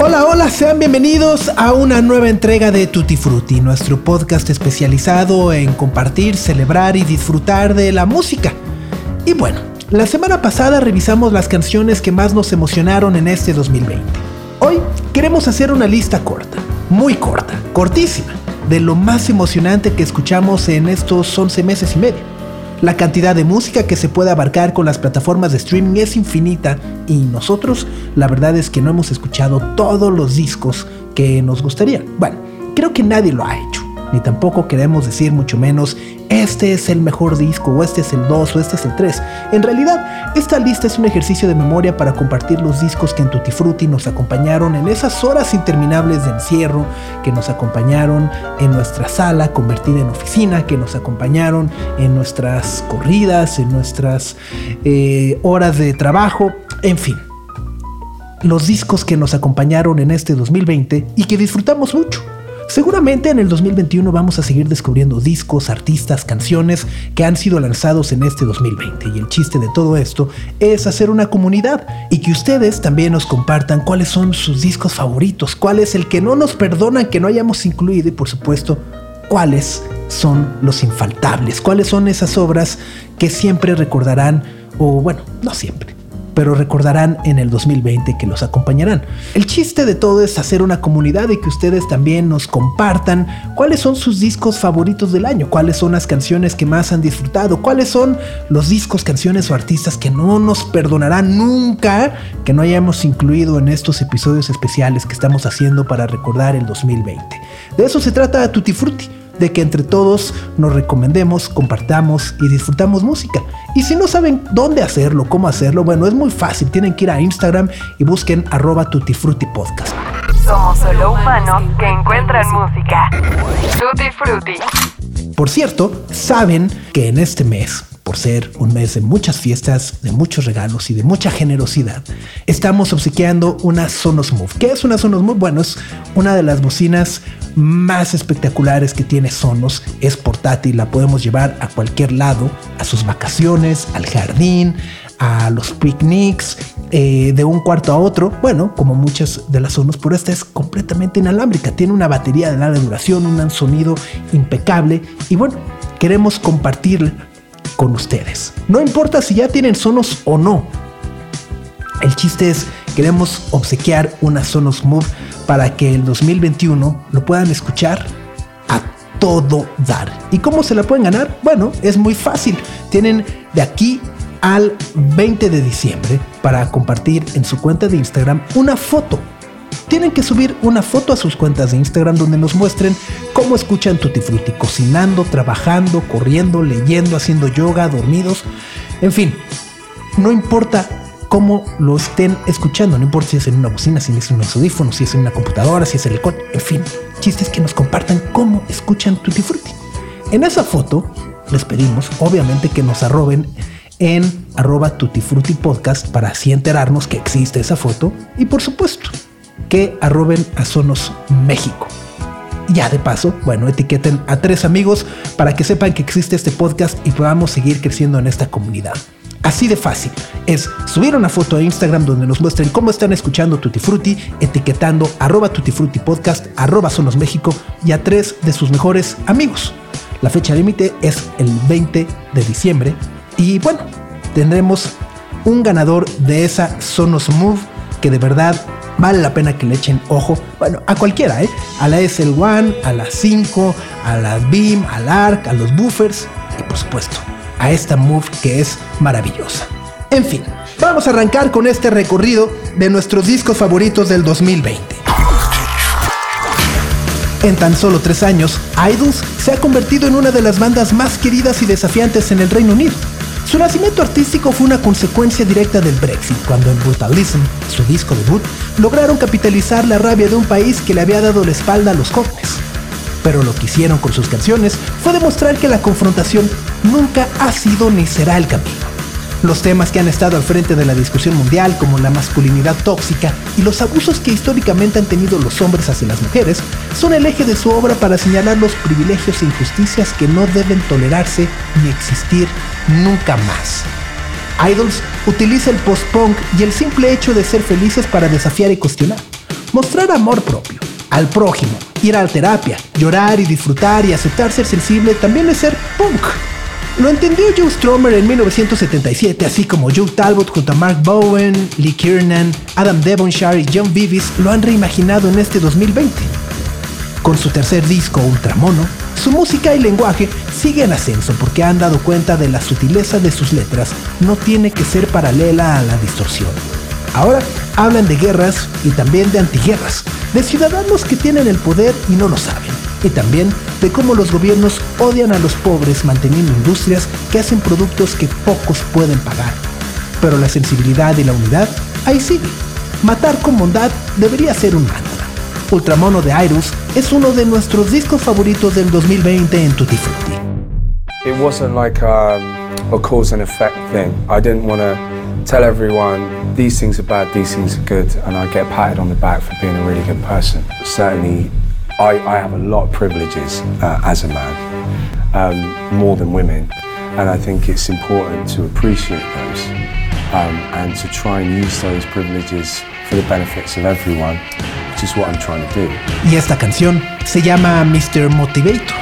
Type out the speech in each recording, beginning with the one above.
Hola, hola, sean bienvenidos a una nueva entrega de Tutti Frutti, nuestro podcast especializado en compartir, celebrar y disfrutar de la música. Y bueno, la semana pasada revisamos las canciones que más nos emocionaron en este 2020. Hoy queremos hacer una lista corta, muy corta, cortísima, de lo más emocionante que escuchamos en estos 11 meses y medio. La cantidad de música que se puede abarcar con las plataformas de streaming es infinita y nosotros la verdad es que no hemos escuchado todos los discos que nos gustaría. Bueno, creo que nadie lo ha ni tampoco queremos decir mucho menos este es el mejor disco o este es el 2 o este es el 3. En realidad, esta lista es un ejercicio de memoria para compartir los discos que en Tutti Frutti nos acompañaron en esas horas interminables de encierro, que nos acompañaron en nuestra sala convertida en oficina, que nos acompañaron en nuestras corridas, en nuestras eh, horas de trabajo, en fin los discos que nos acompañaron en este 2020 y que disfrutamos mucho. Seguramente en el 2021 vamos a seguir descubriendo discos, artistas, canciones que han sido lanzados en este 2020 y el chiste de todo esto es hacer una comunidad y que ustedes también nos compartan cuáles son sus discos favoritos, cuál es el que no nos perdonan que no hayamos incluido y por supuesto cuáles son los infaltables, cuáles son esas obras que siempre recordarán o bueno, no siempre pero recordarán en el 2020 que los acompañarán. El chiste de todo es hacer una comunidad y que ustedes también nos compartan cuáles son sus discos favoritos del año, cuáles son las canciones que más han disfrutado, cuáles son los discos, canciones o artistas que no nos perdonarán nunca que no hayamos incluido en estos episodios especiales que estamos haciendo para recordar el 2020. De eso se trata Tutti Frutti de que entre todos nos recomendemos, compartamos y disfrutamos música. Y si no saben dónde hacerlo, cómo hacerlo, bueno, es muy fácil. Tienen que ir a Instagram y busquen arroba tutifrutipodcast. Somos solo humanos que encuentran música. Tutti Frutti. Por cierto, saben que en este mes por ser un mes de muchas fiestas, de muchos regalos y de mucha generosidad, estamos obsequiando una Sonos Move. ¿Qué es una Sonos Move? Bueno, es una de las bocinas más espectaculares que tiene Sonos. Es portátil, la podemos llevar a cualquier lado, a sus vacaciones, al jardín, a los picnics, eh, de un cuarto a otro. Bueno, como muchas de las Sonos, pero esta es completamente inalámbrica. Tiene una batería de larga duración, un sonido impecable y bueno, queremos compartir con ustedes. No importa si ya tienen Sonos o no. El chiste es, queremos obsequiar una Sonos Move para que el 2021 lo puedan escuchar a todo dar. ¿Y cómo se la pueden ganar? Bueno, es muy fácil. Tienen de aquí al 20 de diciembre para compartir en su cuenta de Instagram una foto tienen que subir una foto a sus cuentas de Instagram donde nos muestren cómo escuchan Tutti Frutti, cocinando, trabajando, corriendo, leyendo, haciendo yoga, dormidos, en fin, no importa cómo lo estén escuchando, no importa si es en una bocina, si es en un audífono, si es en una computadora, si es en el coche, en fin, chistes que nos compartan cómo escuchan Tutti Frutti. En esa foto les pedimos, obviamente, que nos arroben en arroba Tutti Frutti Podcast para así enterarnos que existe esa foto y por supuesto que arroben a Sonos México. Ya de paso, bueno, etiqueten a tres amigos para que sepan que existe este podcast y podamos seguir creciendo en esta comunidad. Así de fácil. Es subir una foto a Instagram donde nos muestren cómo están escuchando Tutti Frutti, etiquetando arroba Tutti Podcast, arroba Sonos México y a tres de sus mejores amigos. La fecha límite es el 20 de diciembre y bueno, tendremos un ganador de esa Sonos Move que de verdad vale la pena que le echen ojo, bueno, a cualquiera, ¿eh? A la SL1, a la 5, a las Beam, al ARC, a los buffers y por supuesto a esta Move que es maravillosa. En fin, vamos a arrancar con este recorrido de nuestros discos favoritos del 2020. En tan solo tres años, Idols se ha convertido en una de las bandas más queridas y desafiantes en el Reino Unido Su nacimiento artístico fue una consecuencia directa del Brexit, cuando en Brutalism, su disco debut, lograron capitalizar la rabia de un país que le había dado la espalda a los jóvenes. Pero lo que hicieron con sus canciones fue demostrar que la confrontación nunca ha sido ni será el camino. Los temas que han estado al frente de la discusión mundial, como la masculinidad tóxica y los abusos que históricamente han tenido los hombres hacia las mujeres, son el eje de su obra para señalar los privilegios e injusticias que no deben tolerarse ni existir nunca más. Idols utiliza el post-punk y el simple hecho de ser felices para desafiar y cuestionar, mostrar amor propio, al prójimo, ir a la terapia, llorar y disfrutar y aceptar ser sensible también es ser punk. Lo entendió Joe Stromer en 1977, así como Joe Talbot junto a Mark Bowen, Lee Kiernan, Adam Devonshire y John Vivis lo han reimaginado en este 2020. Con su tercer disco, Ultramono, su música y lenguaje siguen en ascenso porque han dado cuenta de la sutileza de sus letras, no tiene que ser paralela a la distorsión. Ahora hablan de guerras y también de antiguerras, de ciudadanos que tienen el poder y no lo saben y también de cómo los gobiernos odian a los pobres manteniendo industrias que hacen productos que pocos pueden pagar. Pero la sensibilidad y la unidad ahí sigue. Matar con bondad debería ser un mantra. Ultramono de Iris es uno de nuestros discos favoritos del 2020 en Tutti Frutti. It wasn't like um, a cause and effect thing. I didn't want to tell everyone these things are bad, these things are good, and I get patted on the back for being a really good person. Certainly I, I have a lot of privileges uh, as a man, um, more than women, and I think it's important to appreciate those um, and to try and use those privileges for the benefits of everyone, which is what I'm trying to do. Y esta canción se llama Mr. Motivator.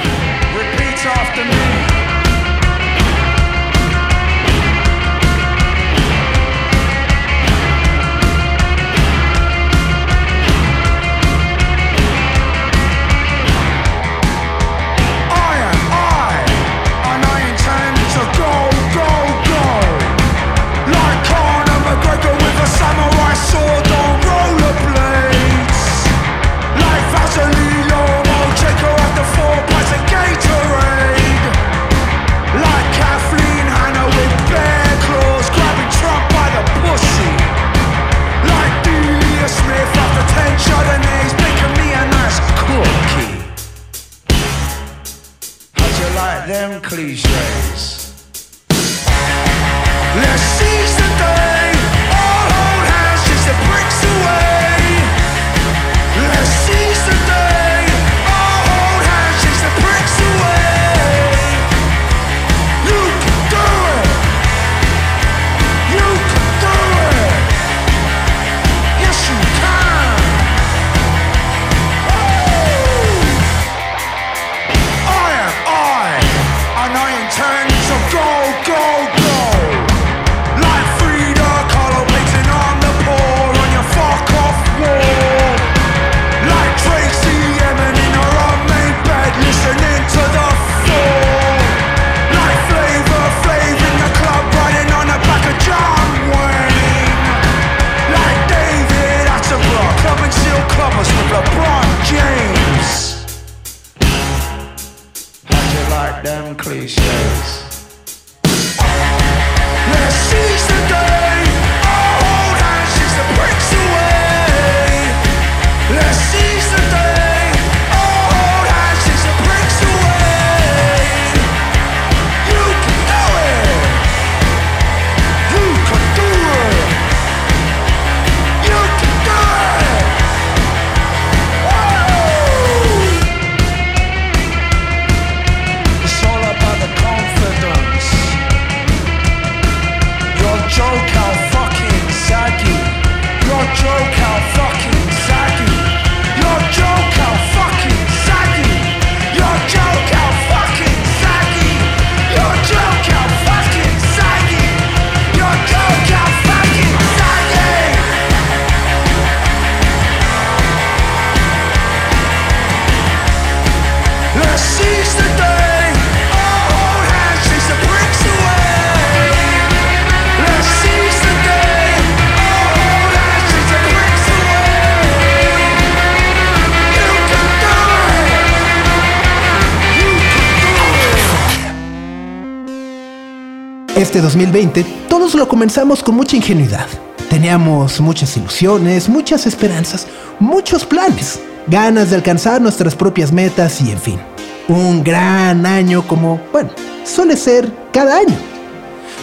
Este 2020 todos lo comenzamos con mucha ingenuidad. Teníamos muchas ilusiones, muchas esperanzas, muchos planes, ganas de alcanzar nuestras propias metas y en fin. Un gran año como, bueno, suele ser cada año.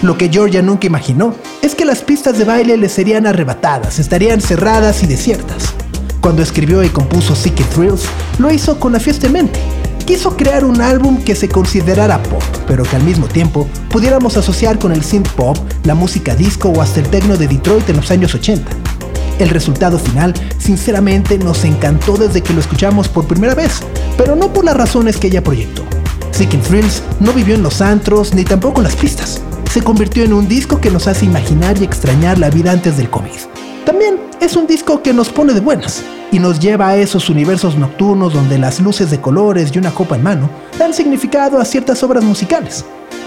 Lo que Georgia nunca imaginó es que las pistas de baile le serían arrebatadas, estarían cerradas y desiertas. Cuando escribió y compuso Seeking Thrills, lo hizo con la fiesta en mente quiso crear un álbum que se considerara pop, pero que al mismo tiempo pudiéramos asociar con el synth pop, la música disco o hasta el techno de Detroit en los años 80. El resultado final, sinceramente, nos encantó desde que lo escuchamos por primera vez, pero no por las razones que ella proyectó. Seeking Thrills no vivió en los antros ni tampoco en las pistas. Se convirtió en un disco que nos hace imaginar y extrañar la vida antes del COVID. También es un disco que nos pone de buenas, y nos lleva a esos universos nocturnos donde las luces de colores y una copa en mano dan significado a ciertas obras musicales.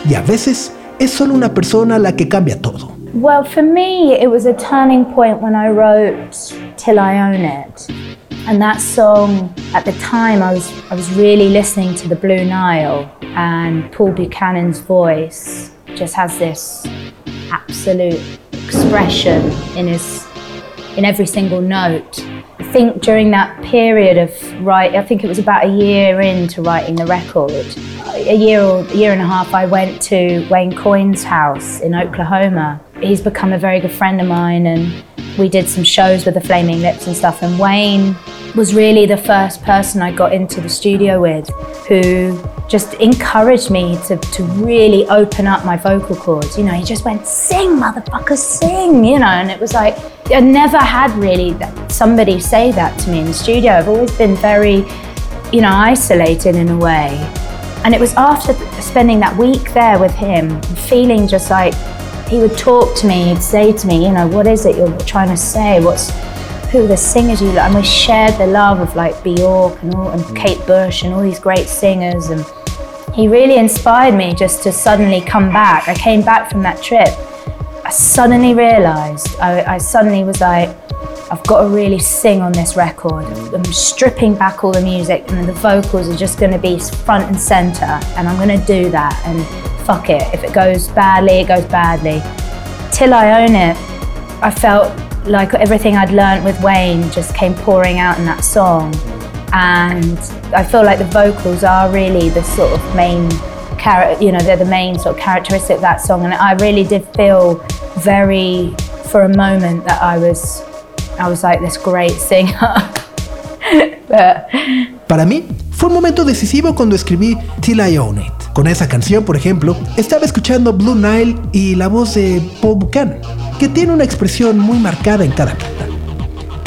Y a veces es solo una persona la que cambia todo. Well, for me, it was a turning point when I wrote Till I Own It. And that song, at the time, I was, I was really listening to the Blue Nile, and Paul Buchanan's voice just has this absolute expression in, his, in every single note. I think during that period of write, I think it was about a year into writing the record. A year or a year and a half, I went to Wayne Coyne's house in Oklahoma. He's become a very good friend of mine, and we did some shows with the Flaming Lips and stuff. And Wayne was really the first person I got into the studio with who just encouraged me to, to really open up my vocal cords. You know, he just went, sing, motherfucker, sing, you know, and it was like, I never had really somebody say that to me in the studio. I've always been very, you know, isolated in a way. And it was after spending that week there with him, feeling just like he would talk to me, he'd say to me, you know, what is it you're trying to say? What's who the singers you like? And we shared the love of like Bjork and, all, and. Kate Bush and all these great singers. And he really inspired me just to suddenly come back. I came back from that trip. I suddenly realized, I, I suddenly was like, I've got to really sing on this record. I'm stripping back all the music and the vocals are just going to be front and center and I'm going to do that and fuck it. If it goes badly, it goes badly. Till I own it, I felt like everything I'd learned with Wayne just came pouring out in that song. And I feel like the vocals are really the sort of main character, you know, they're the main sort of characteristic of that song. And I really did feel very, for a moment, that I was, I was like this great singer. But... Para mí, fue un momento decisivo cuando escribí Till I Own It. Con esa canción, por ejemplo, estaba escuchando Blue Nile y la voz de Paul Buchanan que tiene una expresión muy marcada en cada nota.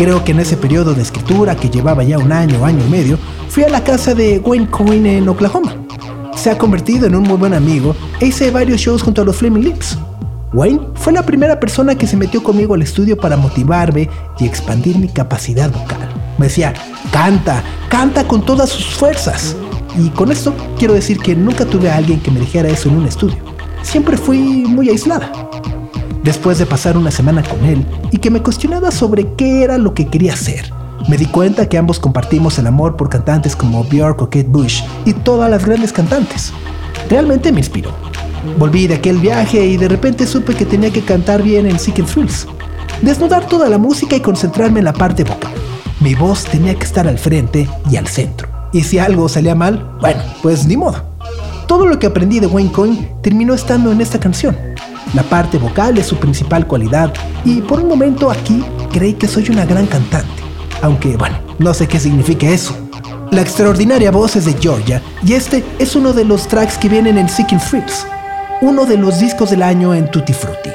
Creo que en ese periodo de escritura, que llevaba ya un año, año y medio, fui a la casa de Wayne Coyne en Oklahoma. Se ha convertido en un muy buen amigo e hice varios shows junto a los Flaming Lips. Wayne fue la primera persona que se metió conmigo al estudio para motivarme y expandir mi capacidad vocal. Me decía, canta, canta con todas sus fuerzas. Y con esto quiero decir que nunca tuve a alguien que me dijera eso en un estudio. Siempre fui muy aislada después de pasar una semana con él y que me cuestionaba sobre qué era lo que quería hacer. Me di cuenta que ambos compartimos el amor por cantantes como Björk o Kate Bush y todas las grandes cantantes. Realmente me inspiró. Volví de aquel viaje y de repente supe que tenía que cantar bien en Seeking Thrills. Desnudar toda la música y concentrarme en la parte vocal. Mi voz tenía que estar al frente y al centro. Y si algo salía mal, bueno, pues ni modo. Todo lo que aprendí de Wayne Coyne terminó estando en esta canción. La parte vocal es su principal cualidad y por un momento aquí creí que soy una gran cantante, aunque bueno, no sé qué significa eso. La extraordinaria voz es de Georgia y este es uno de los tracks que vienen en Seeking Thrills, uno de los discos del año en Tutti Frutti.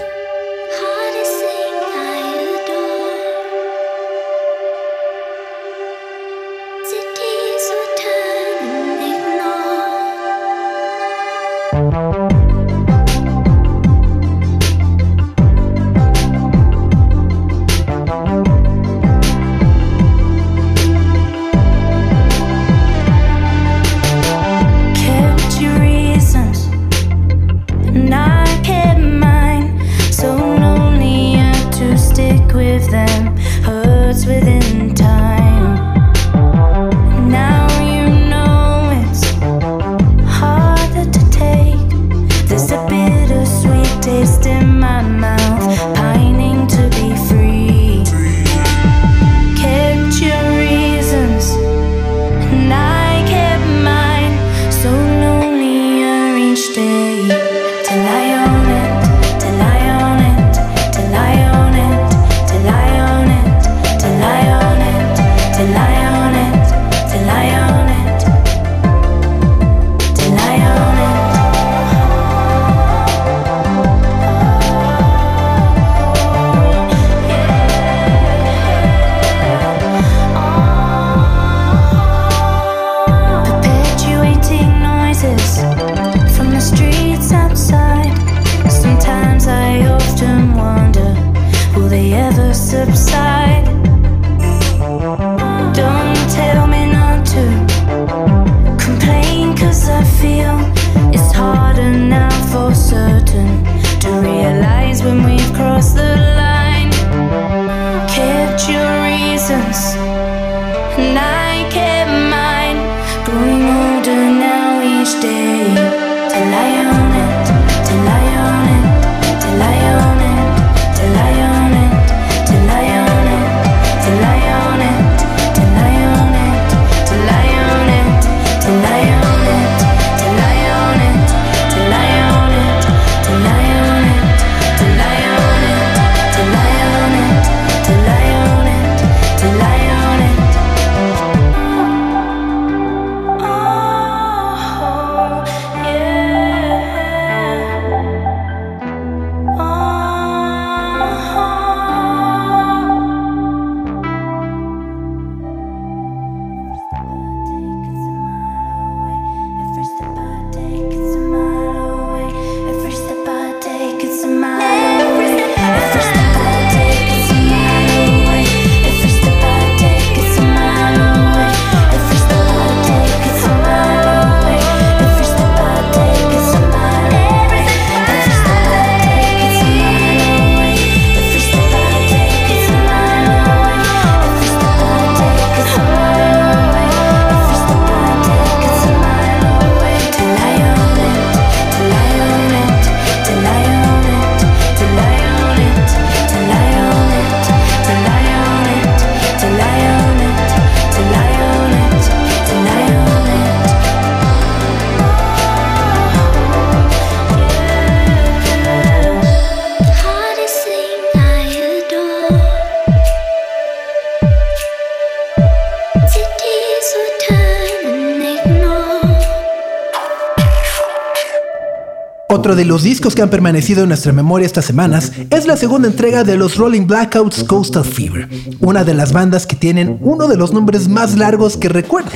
De los discos que han permanecido en nuestra memoria estas semanas es la segunda entrega de los Rolling Blackouts Coastal Fever, una de las bandas que tienen uno de los nombres más largos que recuerde.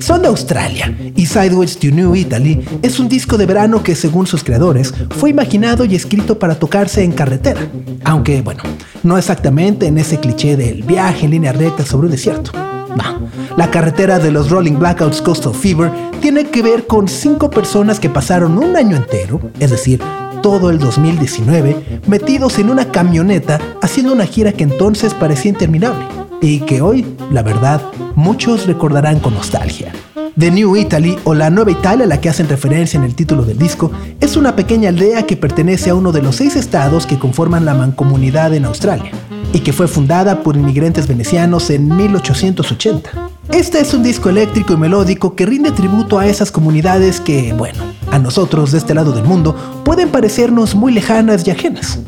Son de Australia y Sideways to New Italy es un disco de verano que según sus creadores fue imaginado y escrito para tocarse en carretera, aunque bueno, no exactamente en ese cliché del viaje en línea recta sobre un desierto. No, la carretera de los Rolling Blackouts Coastal Fever tiene que ver con cinco personas que pasaron un año entero, es decir, todo el 2019, metidos en una camioneta haciendo una gira que entonces parecía interminable y que hoy, la verdad, muchos recordarán con nostalgia. The New Italy, o la Nueva Italia a la que hacen referencia en el título del disco, es una pequeña aldea que pertenece a uno de los seis estados que conforman la mancomunidad en Australia y que fue fundada por inmigrantes venecianos en 1880. Este es un disco eléctrico y melódico que rinde tributo a esas comunidades que, bueno, a nosotros de este lado del mundo pueden parecernos muy lejanas y ajenas.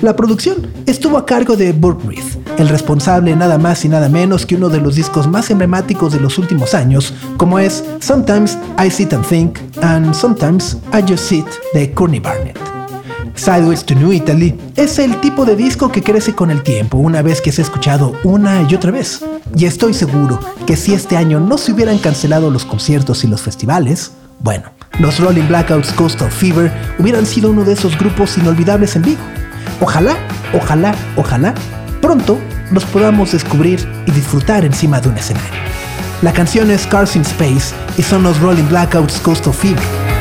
La producción estuvo a cargo de Burt Reed, el responsable nada más y nada menos que uno de los discos más emblemáticos de los últimos años, como es Sometimes I Sit and Think and Sometimes I Just Sit de Courtney Barnett. Sideways to New Italy es el tipo de disco que crece con el tiempo una vez que se ha escuchado una y otra vez. Y estoy seguro que si este año no se hubieran cancelado los conciertos y los festivales, bueno, los Rolling Blackouts Coastal Fever hubieran sido uno de esos grupos inolvidables en vivo. Ojalá, ojalá, ojalá, pronto los podamos descubrir y disfrutar encima de un escenario. La canción es Cars in Space y son los Rolling Blackouts Coastal Fever.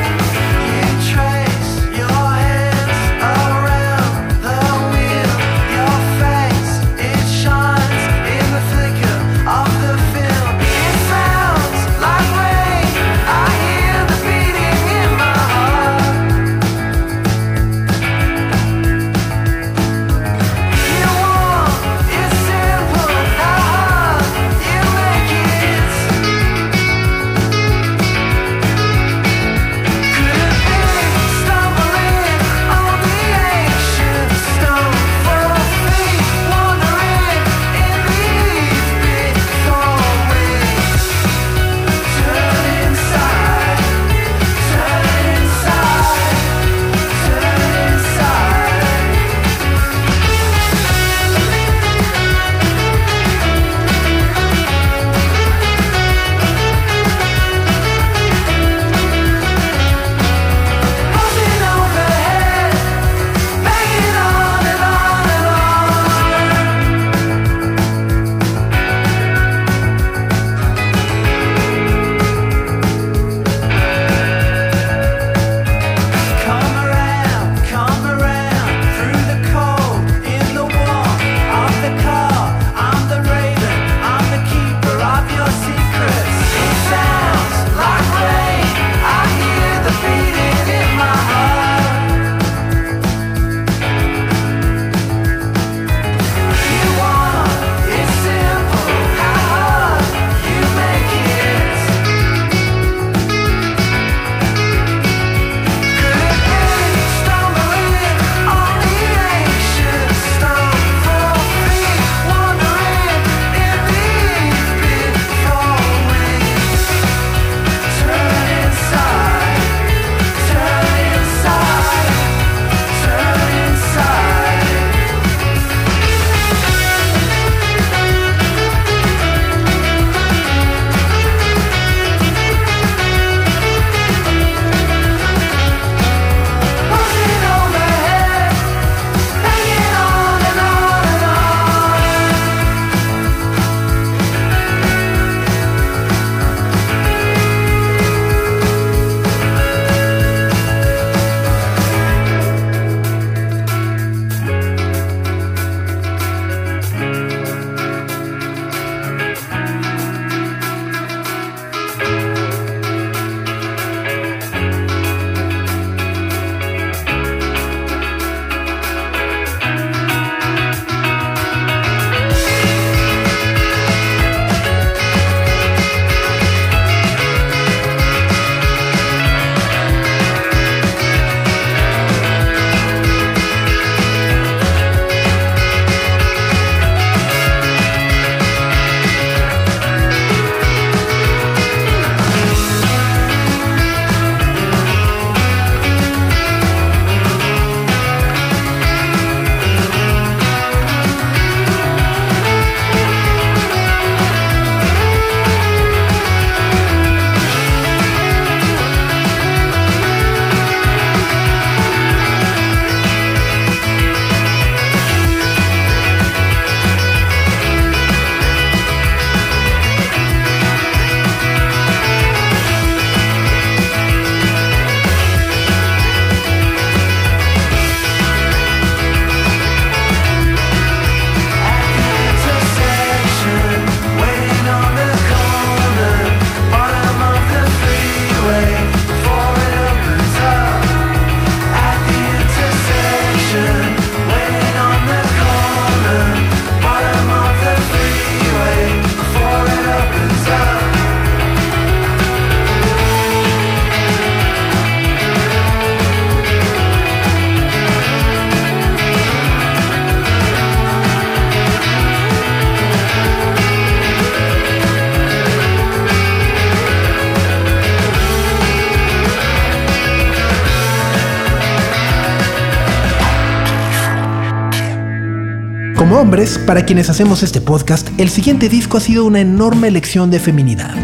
Para quienes hacemos este podcast, el siguiente disco ha sido una enorme lección de feminidad.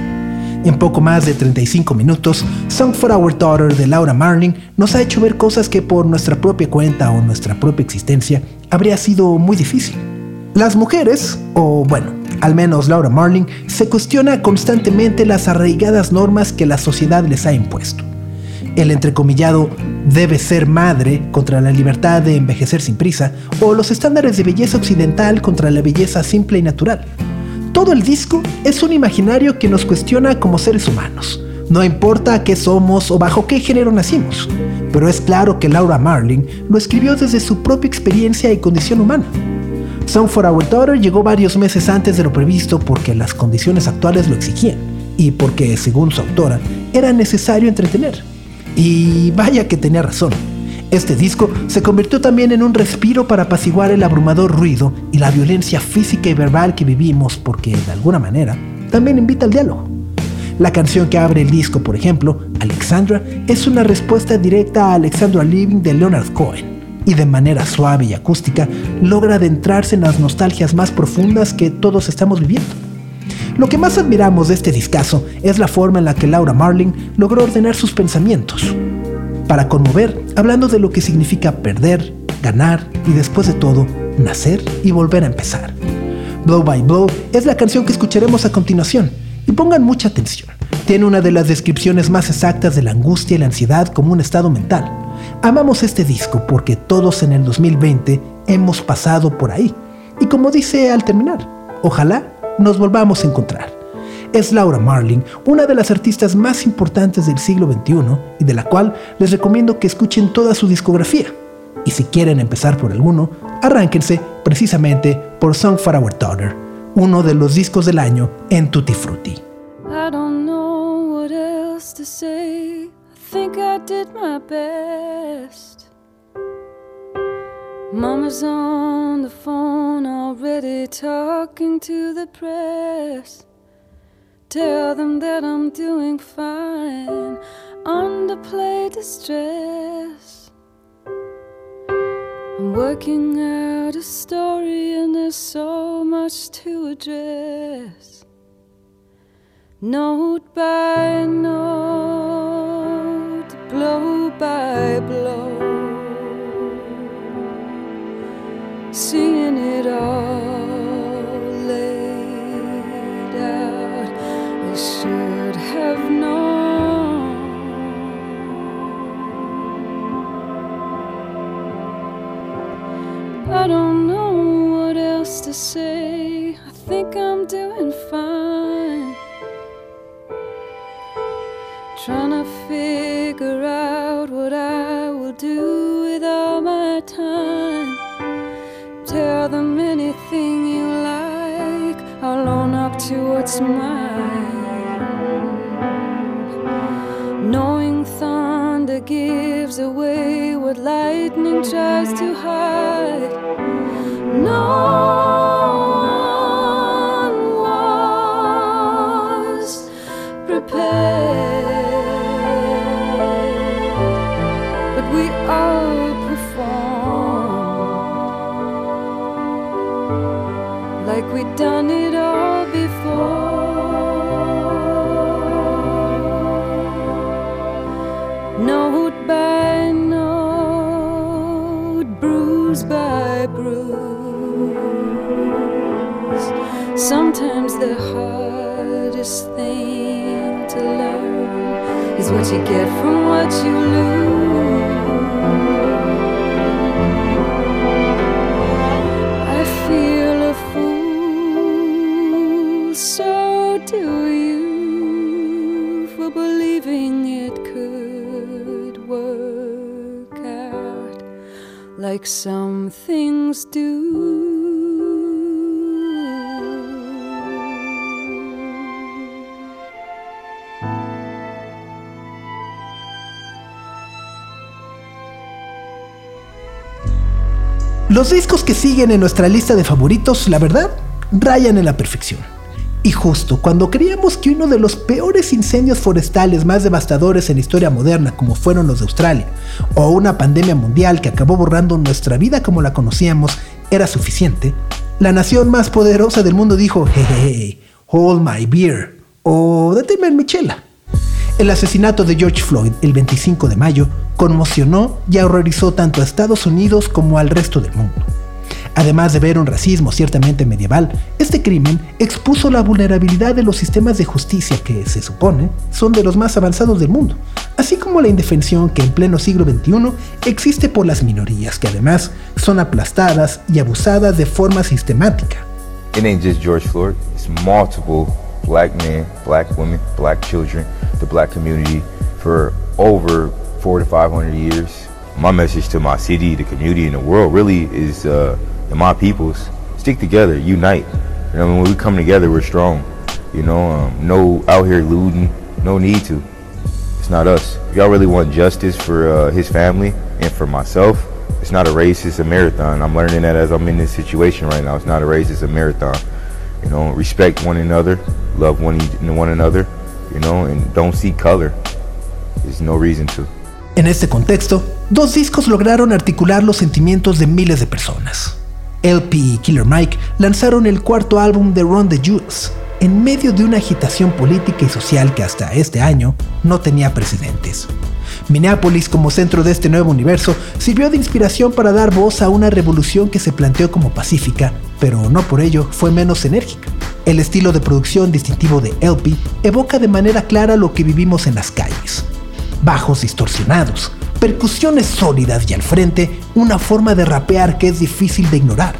En poco más de 35 minutos, Song for Our Daughter de Laura Marling nos ha hecho ver cosas que por nuestra propia cuenta o nuestra propia existencia habría sido muy difícil. Las mujeres, o bueno, al menos Laura Marling, se cuestiona constantemente las arraigadas normas que la sociedad les ha impuesto. El entrecomillado debe ser madre contra la libertad de envejecer sin prisa, o los estándares de belleza occidental contra la belleza simple y natural. Todo el disco es un imaginario que nos cuestiona como seres humanos. No importa qué somos o bajo qué género nacimos, pero es claro que Laura Marling lo escribió desde su propia experiencia y condición humana. Song for Our Daughter llegó varios meses antes de lo previsto porque las condiciones actuales lo exigían y porque, según su autora, era necesario entretener. Y vaya que tenía razón. Este disco se convirtió también en un respiro para apaciguar el abrumador ruido y la violencia física y verbal que vivimos porque, de alguna manera, también invita al diálogo. La canción que abre el disco, por ejemplo, Alexandra, es una respuesta directa a Alexandra Living de Leonard Cohen y de manera suave y acústica logra adentrarse en las nostalgias más profundas que todos estamos viviendo. Lo que más admiramos de este discazo es la forma en la que Laura Marling logró ordenar sus pensamientos. Para conmover, hablando de lo que significa perder, ganar y después de todo, nacer y volver a empezar. Blow by Blow es la canción que escucharemos a continuación. Y pongan mucha atención. Tiene una de las descripciones más exactas de la angustia y la ansiedad como un estado mental. Amamos este disco porque todos en el 2020 hemos pasado por ahí. Y como dice al terminar, ojalá nos volvamos a encontrar. Es Laura Marling, una de las artistas más importantes del siglo XXI y de la cual les recomiendo que escuchen toda su discografía. Y si quieren empezar por alguno, arránquense precisamente por Song for Our Daughter, uno de los discos del año en Tutti Frutti. I don't know what else to say. I think I did my best. Mama's on the phone already talking to the press. Tell them that I'm doing fine. Underplay distress. I'm working out a story and there's so much to address. Note by note, blow by blow, seeing it all laid out. I should have known. I don't know what else to say. I think I'm doing fine. Them anything you like, I'll own up to what's mine. Knowing thunder gives away what lightning tries to hide. No you get from what you lose. I feel a fool, so do you, for believing it could work out like some Los discos que siguen en nuestra lista de favoritos, la verdad, rayan en la perfección. Y justo cuando creíamos que uno de los peores incendios forestales más devastadores en la historia moderna, como fueron los de Australia, o una pandemia mundial que acabó borrando nuestra vida como la conocíamos, era suficiente, la nación más poderosa del mundo dijo, hey, hey, hold my beer, o deténme en mi chela. El asesinato de George Floyd el 25 de mayo conmocionó y horrorizó tanto a Estados Unidos como al resto del mundo. Además de ver un racismo ciertamente medieval, este crimen expuso la vulnerabilidad de los sistemas de justicia que, se supone, son de los más avanzados del mundo, así como la indefensión que en pleno siglo XXI existe por las minorías, que además son aplastadas y abusadas de forma sistemática. It ain't just George Floyd, it's multiple black men, black women, black children, the black community for over four to five hundred years. My message to my city, the community, and the world really is, uh, my peoples, stick together, unite. You know, when we come together, we're strong. You know, um, no out here looting, no need to. It's not us. If y'all really want justice for uh, his family and for myself, it's not a race, it's a marathon. I'm learning that as I'm in this situation right now. It's not a race, it's a marathon. You know, respect one another, love one, one another, you know, and don't see color. There's no reason to. En este contexto, dos discos lograron articular los sentimientos de miles de personas. LP y Killer Mike lanzaron el cuarto álbum de Ron the Jewels, en medio de una agitación política y social que hasta este año no tenía precedentes. Minneapolis, como centro de este nuevo universo, sirvió de inspiración para dar voz a una revolución que se planteó como pacífica, pero no por ello fue menos enérgica. El estilo de producción distintivo de LP evoca de manera clara lo que vivimos en las calles. Bajos distorsionados, percusiones sólidas y al frente una forma de rapear que es difícil de ignorar.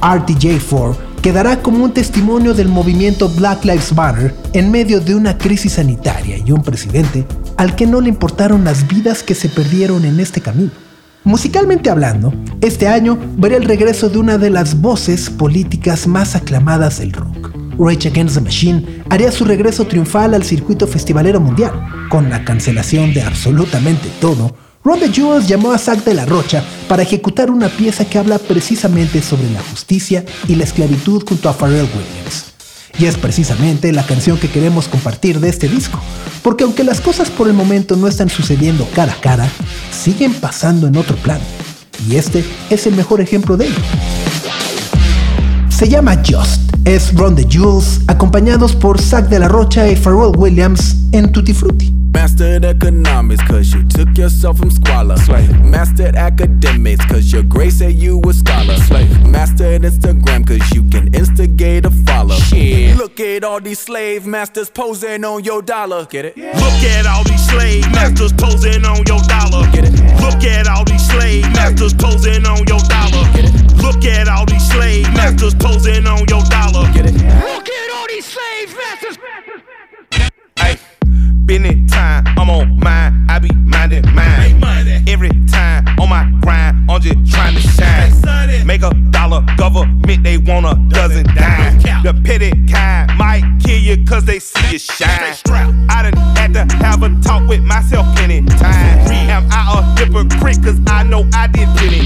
RTJ4 quedará como un testimonio del movimiento Black Lives Matter en medio de una crisis sanitaria y un presidente al que no le importaron las vidas que se perdieron en este camino. Musicalmente hablando, este año verá el regreso de una de las voces políticas más aclamadas del rock. Rage Against the Machine haría su regreso triunfal al circuito festivalero mundial. Con la cancelación de absolutamente todo, Ron Jewels llamó a Zack de la Rocha para ejecutar una pieza que habla precisamente sobre la justicia y la esclavitud junto a Pharrell Williams. Y es precisamente la canción que queremos compartir de este disco, porque aunque las cosas por el momento no están sucediendo cara a cara, siguen pasando en otro plano. Y este es el mejor ejemplo de ello. Se llama Just, es Ron the Jewels, acompañados por Zack de la Rocha y Pharrell Williams en Tutti Frutti. Mastered economics, cause you took yourself from squalor. Slave. Mastered academics, cause your grade said you a scholar. Slave. Mastered Instagram, cause you can instigate a follow. Shit. Look at all these slave masters posing on your dollar. Get it? Look at all these slave masters posing on your dollar. Get it? Look at all these slave masters posing on your dollar. Get it? Look at all these slave masters posing on your dollar. Get it? Look at all these slave masters. Ay, been it time, I'm on mine, I be minding mine. Every time on my grind, I'm just trying to shine. Make a dollar, government, they want a dozen dime. The petty kind might kill you cause they see you shine. I done had to have a talk with myself plenty times. Am I a hypocrite cause I know I did plenty crime? I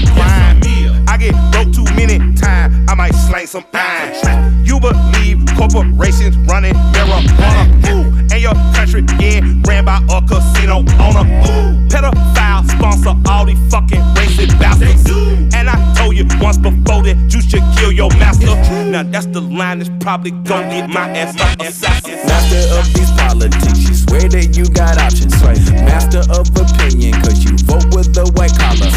get broke too many times, I might slang some pine. You believe corporations running marijuana? Ooh, and your country getting ran by a casino owner. Ooh, pedophile sponsor all these fucking racist bastards. And I told you once before that you should kill your master. Now that's the line that's probably gonna get my ass up. Master of these politics, you swear that you got options. Right? Master of opinion, cause you the white collar.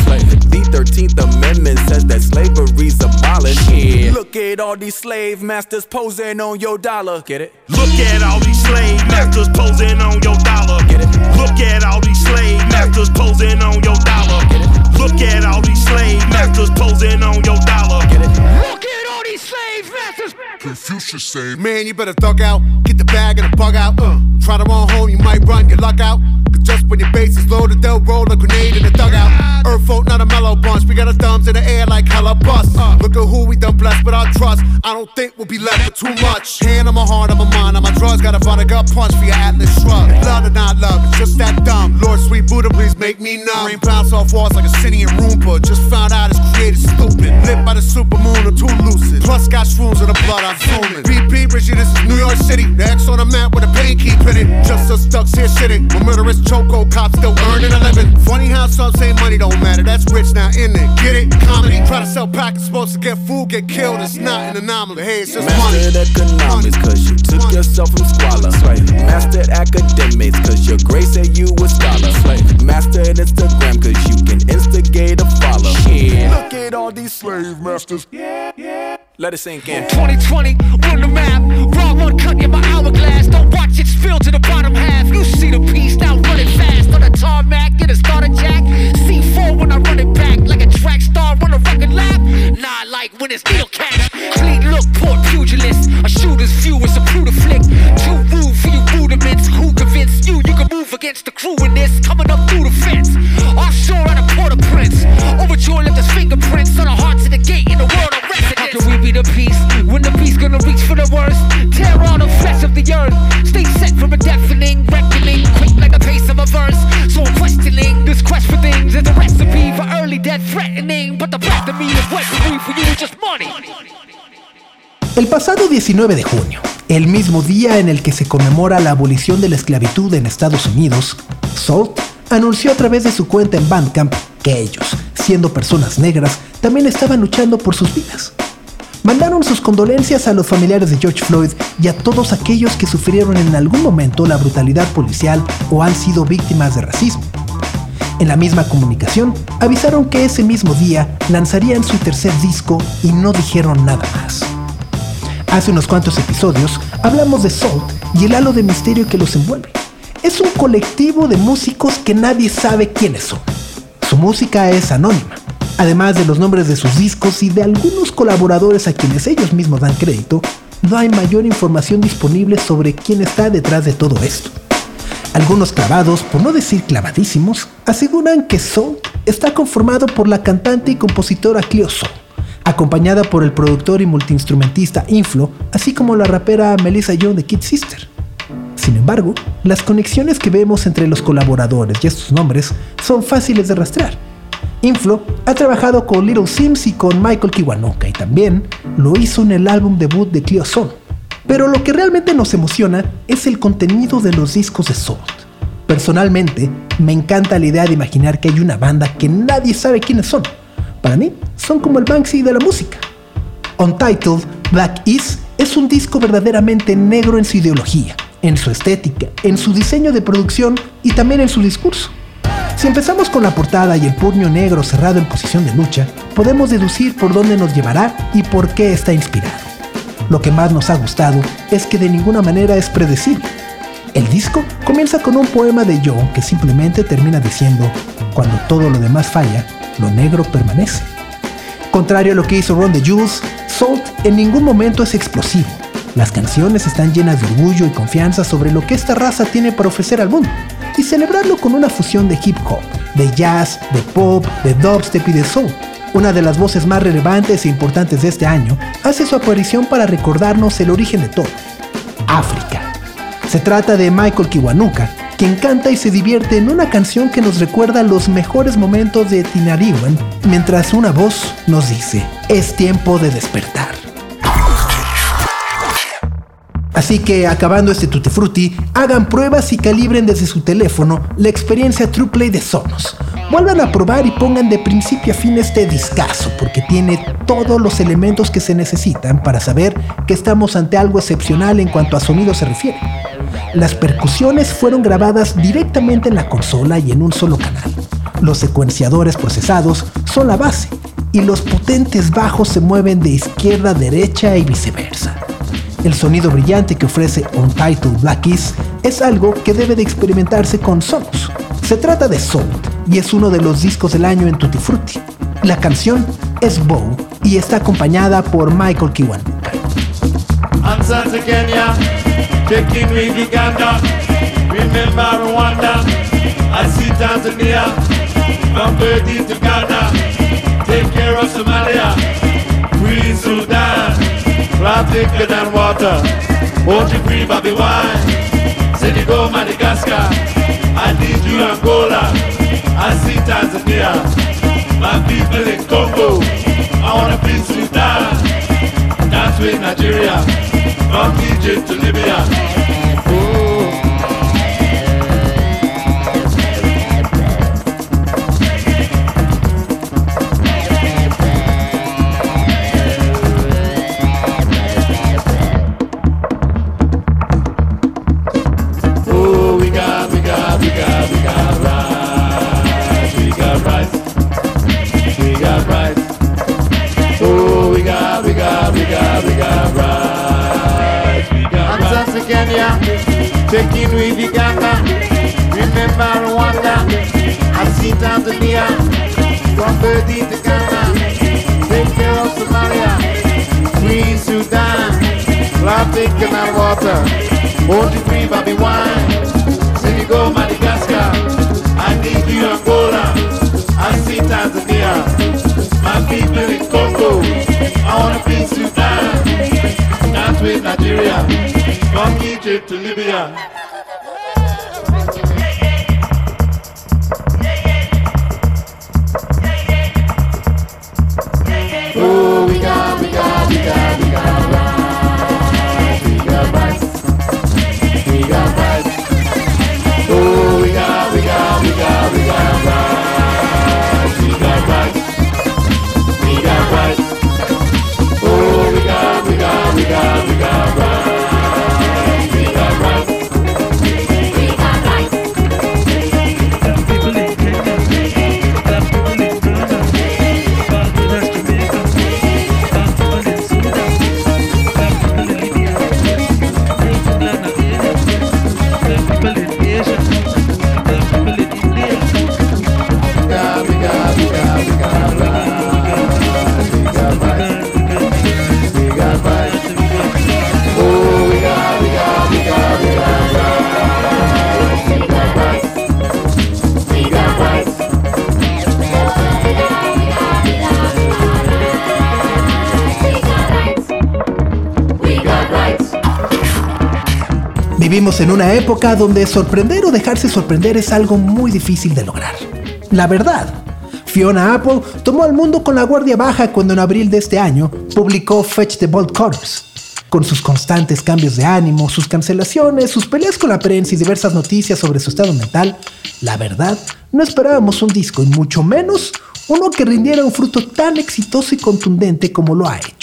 The 13th Amendment says that slavery's abolished. Yeah. Look at all these slave masters posing on your dollar. Get it? Look at all these slave masters posing on your dollar. Get it? Look at all these slave masters posing on your dollar. Get it? Look at all these slave masters posing on your dollar. Get it? Look at all these slave masters. Confucius say, Man, you better thug out, get the bag and the bug out. Uh, try to run home, you might run your luck out. Cause just when your base is loaded, they'll roll a grenade in the dugout. Earth folk, not a mellow bunch. We got our thumbs in the air like hella bust. Look at who we done blessed with our trust. I don't think we'll be left with too much. Hand on my heart, on my mind, on my drugs. Got a vodka punch for your Atlas shrug. Love or not love, it's just that dumb. Lord, sweet Buddha, please make me numb. Rain bounce off walls like a Sinian Roomba. Just found out it's created stupid. Lit by the supermoon or too lucid. Plus got shrooms in the blood, I'm zooming. BP, Richie, this is New York City. The X on the map with a pain keep in it. Just us ducks here shitting. When murderous choco cops still earning a living. Funny how some say money don't matter. That's rich now, in it? Get it? Comedy. Try to sell packets, supposed to get food, get killed. It's not an anomaly. Hey, it's just money. Mastered economics, cause you took yourself from squalor. Mastered academics, cause your grade said you a scholar. Mastered Instagram, cause you can instigate a follow. Look at all these slave masters. Yeah, yeah. Let it sink in. 2020, run the map. Raw one cut in my hourglass. Don't watch it spill to the bottom half. You see the piece now running fast on the tarmac. Get a starter jack. C4 when I run it back like a track star on a record lap. Nah, like when it's steel catch. Clean look, poor pugilist. A shooter's view is a brutal flick. Too rude for you rudiments. Who convinced you you can move against the crew in this? Coming up through the fence. Offshore at a Port-au-Prince. Overjoyed left his fingerprints on the hearts of the gate in the world of residence. How can we be the peace when the beast gonna reach for the worst? Tear all the flesh of the earth. Stay set from a deafening reckoning, quick El pasado 19 de junio, el mismo día en el que se conmemora la abolición de la esclavitud en Estados Unidos, Salt anunció a través de su cuenta en Bandcamp que ellos, siendo personas negras, también estaban luchando por sus vidas. Mandaron sus condolencias a los familiares de George Floyd y a todos aquellos que sufrieron en algún momento la brutalidad policial o han sido víctimas de racismo. En la misma comunicación, avisaron que ese mismo día lanzarían su tercer disco y no dijeron nada más. Hace unos cuantos episodios hablamos de Salt y el halo de misterio que los envuelve. Es un colectivo de músicos que nadie sabe quiénes son. Su música es anónima, además de los nombres de sus discos y de algunos colaboradores a quienes ellos mismos dan crédito, no hay mayor información disponible sobre quién está detrás de todo esto. Algunos clavados, por no decir clavadísimos, aseguran que Soul está conformado por la cantante y compositora Cleo Soul, acompañada por el productor y multiinstrumentista Inflo, así como la rapera Melissa Young de Kid Sister. Sin embargo, las conexiones que vemos entre los colaboradores y estos nombres son fáciles de rastrear. Inflo ha trabajado con Little Sims y con Michael Kiwanuka y también lo hizo en el álbum debut de Cleo Soul. Pero lo que realmente nos emociona es el contenido de los discos de Salt. Personalmente, me encanta la idea de imaginar que hay una banda que nadie sabe quiénes son. Para mí, son como el Banksy de la música. Untitled Black Is es un disco verdaderamente negro en su ideología, en su estética, en su diseño de producción y también en su discurso. Si empezamos con la portada y el puño negro cerrado en posición de lucha, podemos deducir por dónde nos llevará y por qué está inspirado. Lo que más nos ha gustado es que de ninguna manera es predecible. El disco comienza con un poema de Joe que simplemente termina diciendo, cuando todo lo demás falla, lo negro permanece. Contrario a lo que hizo Ron the Jules, Salt en ningún momento es explosivo. Las canciones están llenas de orgullo y confianza sobre lo que esta raza tiene para ofrecer al mundo, y celebrarlo con una fusión de hip hop, de jazz, de pop, de dubstep y de soul. Una de las voces más relevantes e importantes de este año hace su aparición para recordarnos el origen de todo, África. Se trata de Michael Kiwanuka, quien canta y se divierte en una canción que nos recuerda los mejores momentos de Tinariwen, mientras una voz nos dice, es tiempo de despertar. Así que acabando este Tutti Frutti, hagan pruebas y calibren desde su teléfono la experiencia TruePlay de Sonos. Vuelvan a probar y pongan de principio a fin este discazo, porque tiene todos los elementos que se necesitan para saber que estamos ante algo excepcional en cuanto a sonido se refiere. Las percusiones fueron grabadas directamente en la consola y en un solo canal. Los secuenciadores procesados son la base y los potentes bajos se mueven de izquierda a derecha y viceversa. El sonido brillante que ofrece Untitled Black Keys es algo que debe de experimentarse con Sonos. Se trata de Soul y es uno de los discos del año en Tutti Frutti. La canción es Bow y está acompañada por Michael Kiwanuka. Take care of Somalia, thicker than water. Won't you free Bobby Wine? Senegal, Madagascar, I need you Angola, I see Tanzania, my people in Congo, I wanna be Sudan, dance with Nigeria, from Egypt to Libya. Taking with Uganda. Remember Rwanda, I see Tanzania, from Berlin to Ghana. Take care of Somalia, Queen Sudan, thicker than water. You free Bobby Wine? Senegal, Madagascar, I need you Angola. I see Tanzania. My people in Congo. I wanna be Sudan. With Nigeria. From Egypt to Libya. Vivimos en una época donde sorprender o dejarse sorprender es algo muy difícil de lograr. La verdad, Fiona Apple tomó al mundo con la guardia baja cuando en abril de este año publicó Fetch the Bolt Colors. Con sus constantes cambios de ánimo, sus cancelaciones, sus peleas con la prensa y diversas noticias sobre su estado mental, la verdad, no esperábamos un disco y mucho menos uno que rindiera un fruto tan exitoso y contundente como lo ha hecho.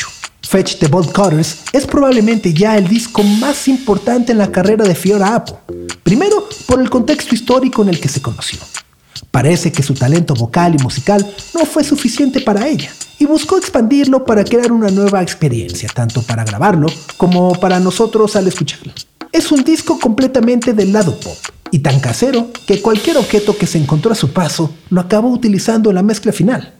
Fetch the Bolt Cutters es probablemente ya el disco más importante en la carrera de Fiona Apple. Primero, por el contexto histórico en el que se conoció. Parece que su talento vocal y musical no fue suficiente para ella y buscó expandirlo para crear una nueva experiencia, tanto para grabarlo como para nosotros al escucharlo. Es un disco completamente del lado pop y tan casero que cualquier objeto que se encontró a su paso lo acabó utilizando en la mezcla final.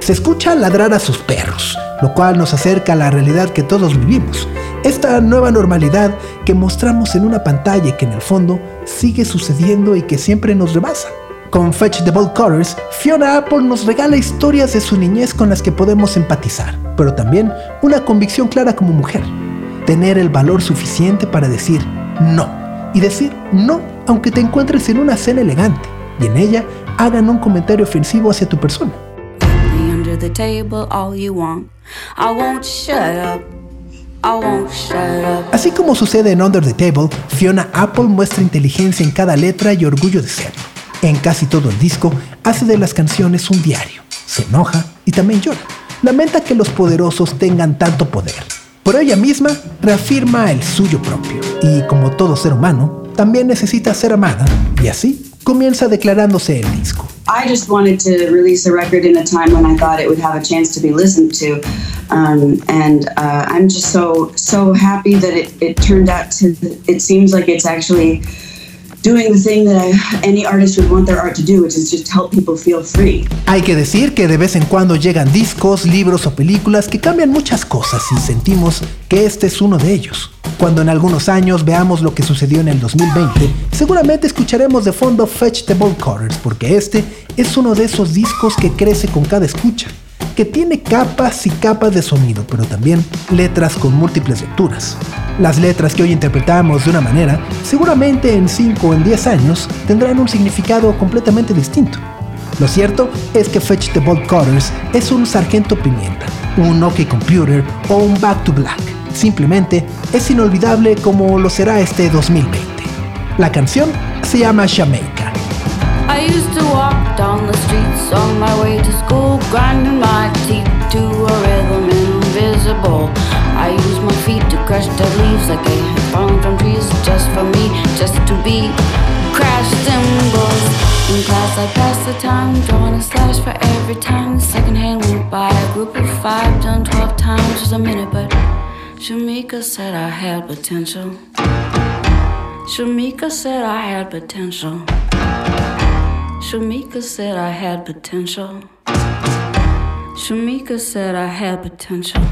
Se escucha ladrar a sus perros, lo cual nos acerca a la realidad que todos vivimos. Esta nueva normalidad que mostramos en una pantalla que en el fondo sigue sucediendo y que siempre nos rebasa. Con Fetch the Bolt Colors, Fiona Apple nos regala historias de su niñez con las que podemos empatizar, pero también una convicción clara como mujer. Tener el valor suficiente para decir no. Y decir no aunque te encuentres en una cena elegante y en ella hagan un comentario ofensivo hacia tu persona. The table all you want. I won't shut up. Así como sucede en Under the Table, Fiona Apple muestra inteligencia en cada letra y orgullo de serlo. En casi todo el disco, hace de las canciones un diario. Se enoja y también llora. Lamenta que los poderosos tengan tanto poder. Pero ella misma reafirma el suyo propio. Y como todo ser humano, también necesita ser amada. Y así comienza declarándose el disco. I just wanted to release a record in a time when I thought it would have a chance to be listened to, um, and uh, I'm just so so happy that it, it turned out to. It seems like it's actually doing the thing that I, any artist would want their art to do, which is just help people feel free. Hay que decir que de vez en cuando llegan discos, libros o películas que cambian muchas cosas y sentimos que este es uno de ellos. Cuando en algunos años veamos lo que sucedió en el 2020, seguramente escucharemos de fondo Fetch the Ball Cutters, porque este es uno de esos discos que crece con cada escucha, que tiene capas y capas de sonido, pero también letras con múltiples lecturas. Las letras que hoy interpretamos de una manera, seguramente en 5 o en 10 años tendrán un significado completamente distinto. Lo cierto es que Fetch the Bolt Cutters es un sargento pimienta, un OK Computer o un Back to Black. Simplemente es inolvidable como lo será este 2020. La canción se llama Jamaica. Down the streets on my way to school, grinding my teeth to a rhythm invisible. I use my feet to crush dead leaves like they fallen from trees just for me, just to be crash cymbals. In class, I pass the time, drawing a slash for every time the second hand went by. A group of five done 12 times was a minute, but Shamika said I had potential. Shamika said I had potential. Shamika said I had potential. Shamika said I had potential.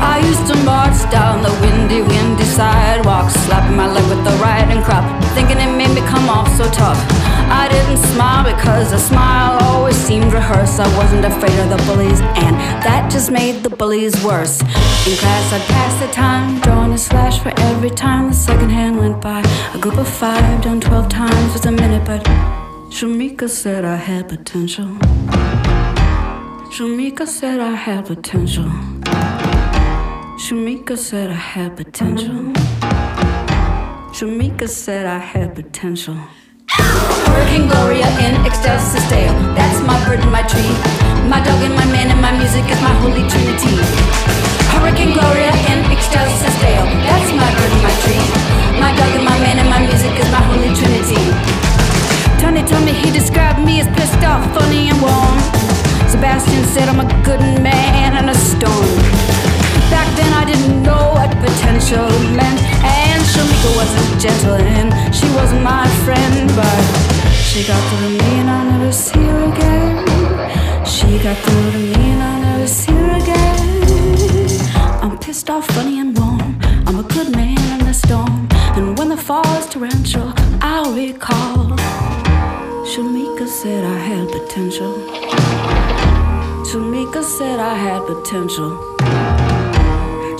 I used to march down the windy, windy sidewalk, slapping my leg with the riding crop, thinking it made me come off so tough. I didn't smile because a smile always seemed rehearsed. I wasn't afraid of the bullies, and that just made the bullies worse. In class, I'd pass the time, drawing a slash for every time the second hand went by. A group of five done 12 times was a minute, but Shamika said I had potential. Shamika said I had potential. Shamika said I had potential. Shamika said I had potential. Hurricane Gloria in ecstasy stale. That's my bird and my tree. My dog and my man and my music is my holy trinity. Hurricane Gloria in ecstasy stale. That's my bird and my tree. My dog and my man and my music is my holy trinity. Tony told me he described me as pissed off, funny and warm. Sebastian said I'm a good man in a storm. Back then I didn't know what potential meant. And Shamika wasn't gentle and she wasn't my friend. But she got through to me and I'll never see her again. She got through to me and I'll never see her again. I'm pissed off, funny and warm. I'm a good man in the storm. And when the fall is torrential I'll recall. Shamika said I had potential. Shamika said I had potential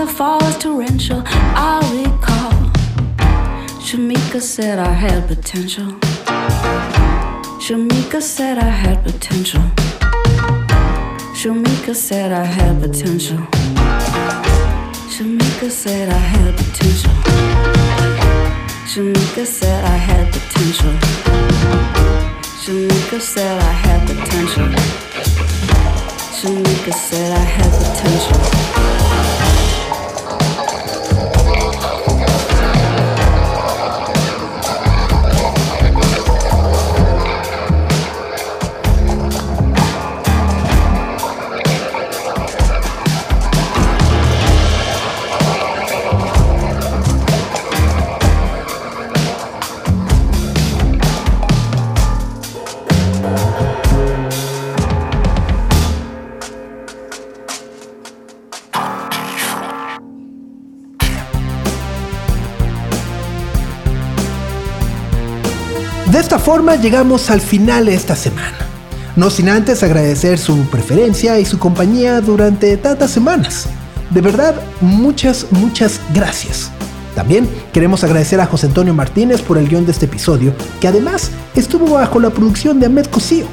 The fall is torrential, I'll recall. Shamika said I had potential. Shamika said I had potential. Shamika said I had potential. Shamika said I had potential. Shamika said I had potential. Shamika said I had potential. Shamika said I had potential. Forma llegamos al final de esta semana. No sin antes agradecer su preferencia y su compañía durante tantas semanas. De verdad, muchas, muchas gracias. También queremos agradecer a José Antonio Martínez por el guion de este episodio, que además estuvo bajo la producción de Ahmed Cosío.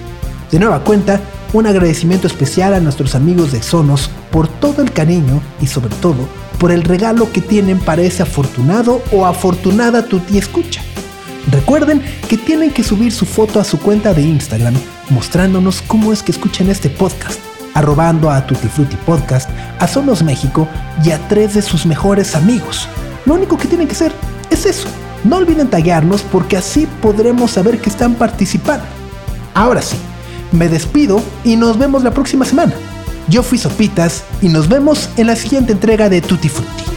De nueva cuenta, un agradecimiento especial a nuestros amigos de Sonos por todo el cariño y sobre todo por el regalo que tienen para ese afortunado o afortunada tuti escucha. Recuerden que tienen que subir su foto a su cuenta de Instagram mostrándonos cómo es que escuchan este podcast, arrobando a Tutti Frutti Podcast, a Sonos México y a tres de sus mejores amigos. Lo único que tienen que hacer es eso. No olviden taguearnos porque así podremos saber que están participando. Ahora sí, me despido y nos vemos la próxima semana. Yo fui Sopitas y nos vemos en la siguiente entrega de Tutti Frutti.